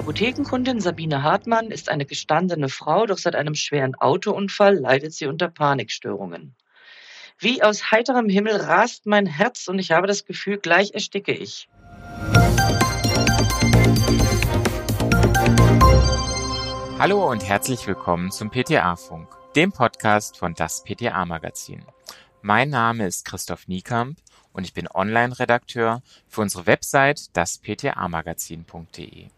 Apothekenkundin Sabine Hartmann ist eine gestandene Frau, doch seit einem schweren Autounfall leidet sie unter Panikstörungen. Wie aus heiterem Himmel rast mein Herz und ich habe das Gefühl, gleich ersticke ich. Hallo und herzlich willkommen zum PTA-Funk, dem Podcast von das PTA-Magazin. Mein Name ist Christoph Niekamp und ich bin Online-Redakteur für unsere Website dasptamagazin.de.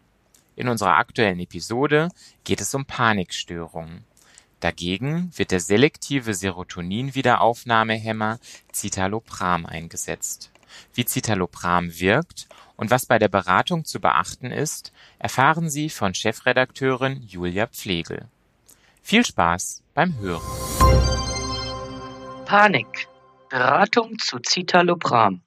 In unserer aktuellen Episode geht es um Panikstörungen. Dagegen wird der selektive Serotonin-Wiederaufnahmehemmer Citalopram eingesetzt. Wie Citalopram wirkt und was bei der Beratung zu beachten ist, erfahren Sie von Chefredakteurin Julia Pflegel. Viel Spaß beim Hören. Panik. Beratung zu Citalopram.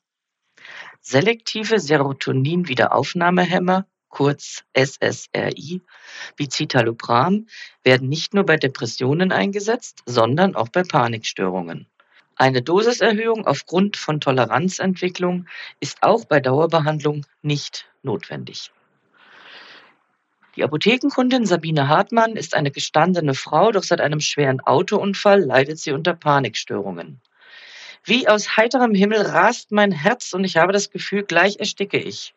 Selektive Serotonin-Wiederaufnahmehemmer kurz SSRI, wie Citalopram, werden nicht nur bei Depressionen eingesetzt, sondern auch bei Panikstörungen. Eine Dosiserhöhung aufgrund von Toleranzentwicklung ist auch bei Dauerbehandlung nicht notwendig. Die Apothekenkundin Sabine Hartmann ist eine gestandene Frau, doch seit einem schweren Autounfall leidet sie unter Panikstörungen. Wie aus heiterem Himmel rast mein Herz und ich habe das Gefühl, gleich ersticke ich.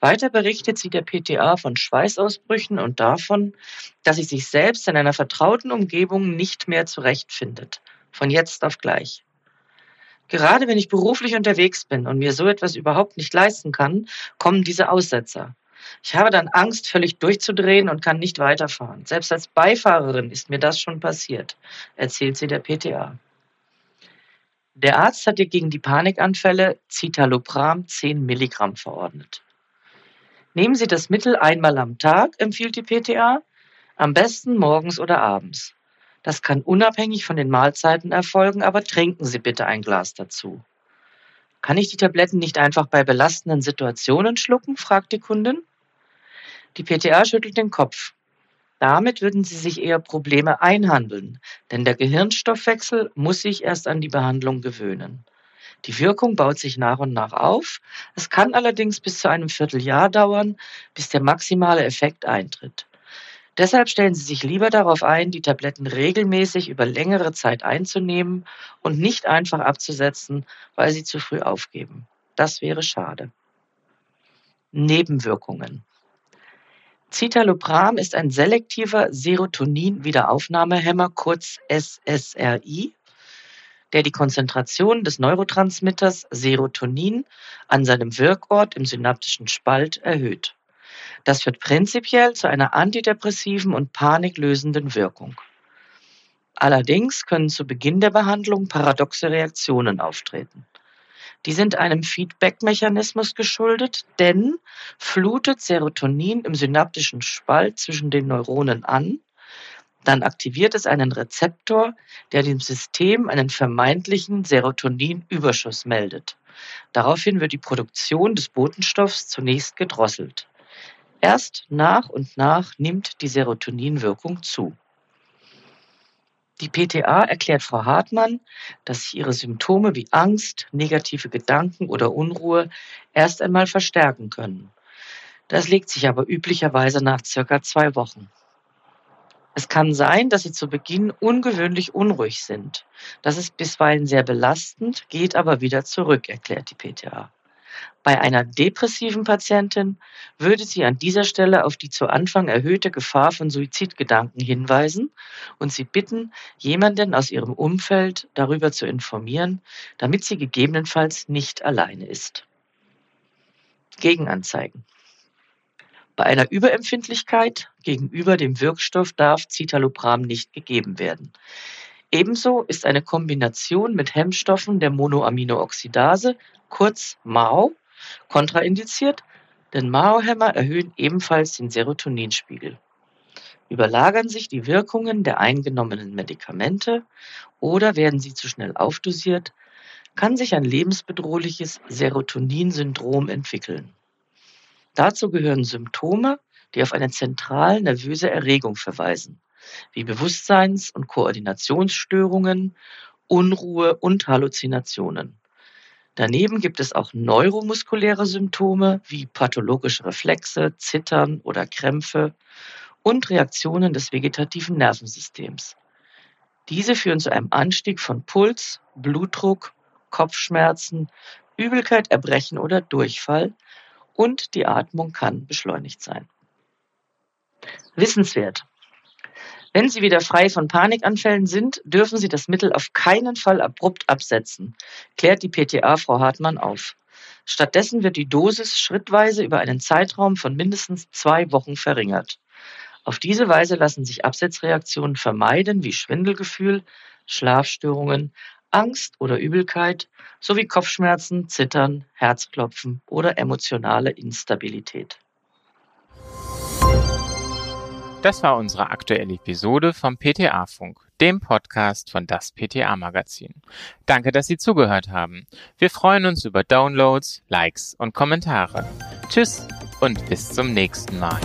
Weiter berichtet sie der PTA von Schweißausbrüchen und davon, dass sie sich selbst in einer vertrauten Umgebung nicht mehr zurechtfindet. Von jetzt auf gleich. Gerade wenn ich beruflich unterwegs bin und mir so etwas überhaupt nicht leisten kann, kommen diese Aussetzer. Ich habe dann Angst, völlig durchzudrehen und kann nicht weiterfahren. Selbst als Beifahrerin ist mir das schon passiert, erzählt sie der PTA. Der Arzt hat ihr gegen die Panikanfälle Citalopram 10 Milligramm verordnet. Nehmen Sie das Mittel einmal am Tag, empfiehlt die PTA, am besten morgens oder abends. Das kann unabhängig von den Mahlzeiten erfolgen, aber trinken Sie bitte ein Glas dazu. Kann ich die Tabletten nicht einfach bei belastenden Situationen schlucken? fragt die Kundin. Die PTA schüttelt den Kopf. Damit würden sie sich eher Probleme einhandeln, denn der Gehirnstoffwechsel muss sich erst an die Behandlung gewöhnen. Die Wirkung baut sich nach und nach auf. Es kann allerdings bis zu einem Vierteljahr dauern, bis der maximale Effekt eintritt. Deshalb stellen Sie sich lieber darauf ein, die Tabletten regelmäßig über längere Zeit einzunehmen und nicht einfach abzusetzen, weil Sie zu früh aufgeben. Das wäre schade. Nebenwirkungen. Citalopram ist ein selektiver Serotonin-Wiederaufnahmehemmer, kurz SSRI, der die Konzentration des Neurotransmitters Serotonin an seinem Wirkort im synaptischen Spalt erhöht. Das führt prinzipiell zu einer antidepressiven und paniklösenden Wirkung. Allerdings können zu Beginn der Behandlung paradoxe Reaktionen auftreten. Die sind einem Feedback-Mechanismus geschuldet, denn flutet Serotonin im synaptischen Spalt zwischen den Neuronen an, dann aktiviert es einen Rezeptor, der dem System einen vermeintlichen Serotoninüberschuss meldet. Daraufhin wird die Produktion des Botenstoffs zunächst gedrosselt. Erst nach und nach nimmt die Serotoninwirkung zu. Die PTA erklärt Frau Hartmann, dass sich ihre Symptome wie Angst, negative Gedanken oder Unruhe erst einmal verstärken können. Das legt sich aber üblicherweise nach circa zwei Wochen. Es kann sein, dass sie zu Beginn ungewöhnlich unruhig sind. Das ist bisweilen sehr belastend, geht aber wieder zurück, erklärt die PTA. Bei einer depressiven Patientin würde sie an dieser Stelle auf die zu Anfang erhöhte Gefahr von Suizidgedanken hinweisen und sie bitten, jemanden aus ihrem Umfeld darüber zu informieren, damit sie gegebenenfalls nicht alleine ist. Gegenanzeigen. Bei einer Überempfindlichkeit gegenüber dem Wirkstoff darf Citalopram nicht gegeben werden. Ebenso ist eine Kombination mit Hemmstoffen der Monoaminooxidase, kurz MAO, kontraindiziert, denn MAO-Hämmer erhöhen ebenfalls den Serotoninspiegel. Überlagern sich die Wirkungen der eingenommenen Medikamente oder werden sie zu schnell aufdosiert, kann sich ein lebensbedrohliches Serotoninsyndrom entwickeln. Dazu gehören Symptome, die auf eine zentral nervöse Erregung verweisen wie Bewusstseins- und Koordinationsstörungen, Unruhe und Halluzinationen. Daneben gibt es auch neuromuskuläre Symptome wie pathologische Reflexe, Zittern oder Krämpfe und Reaktionen des vegetativen Nervensystems. Diese führen zu einem Anstieg von Puls, Blutdruck, Kopfschmerzen, Übelkeit, Erbrechen oder Durchfall und die Atmung kann beschleunigt sein. Wissenswert. Wenn Sie wieder frei von Panikanfällen sind, dürfen Sie das Mittel auf keinen Fall abrupt absetzen, klärt die PTA Frau Hartmann auf. Stattdessen wird die Dosis schrittweise über einen Zeitraum von mindestens zwei Wochen verringert. Auf diese Weise lassen sich Absetzreaktionen vermeiden wie Schwindelgefühl, Schlafstörungen, Angst oder Übelkeit sowie Kopfschmerzen, Zittern, Herzklopfen oder emotionale Instabilität. Das war unsere aktuelle Episode vom PTA-Funk, dem Podcast von das PTA-Magazin. Danke, dass Sie zugehört haben. Wir freuen uns über Downloads, Likes und Kommentare. Tschüss und bis zum nächsten Mal.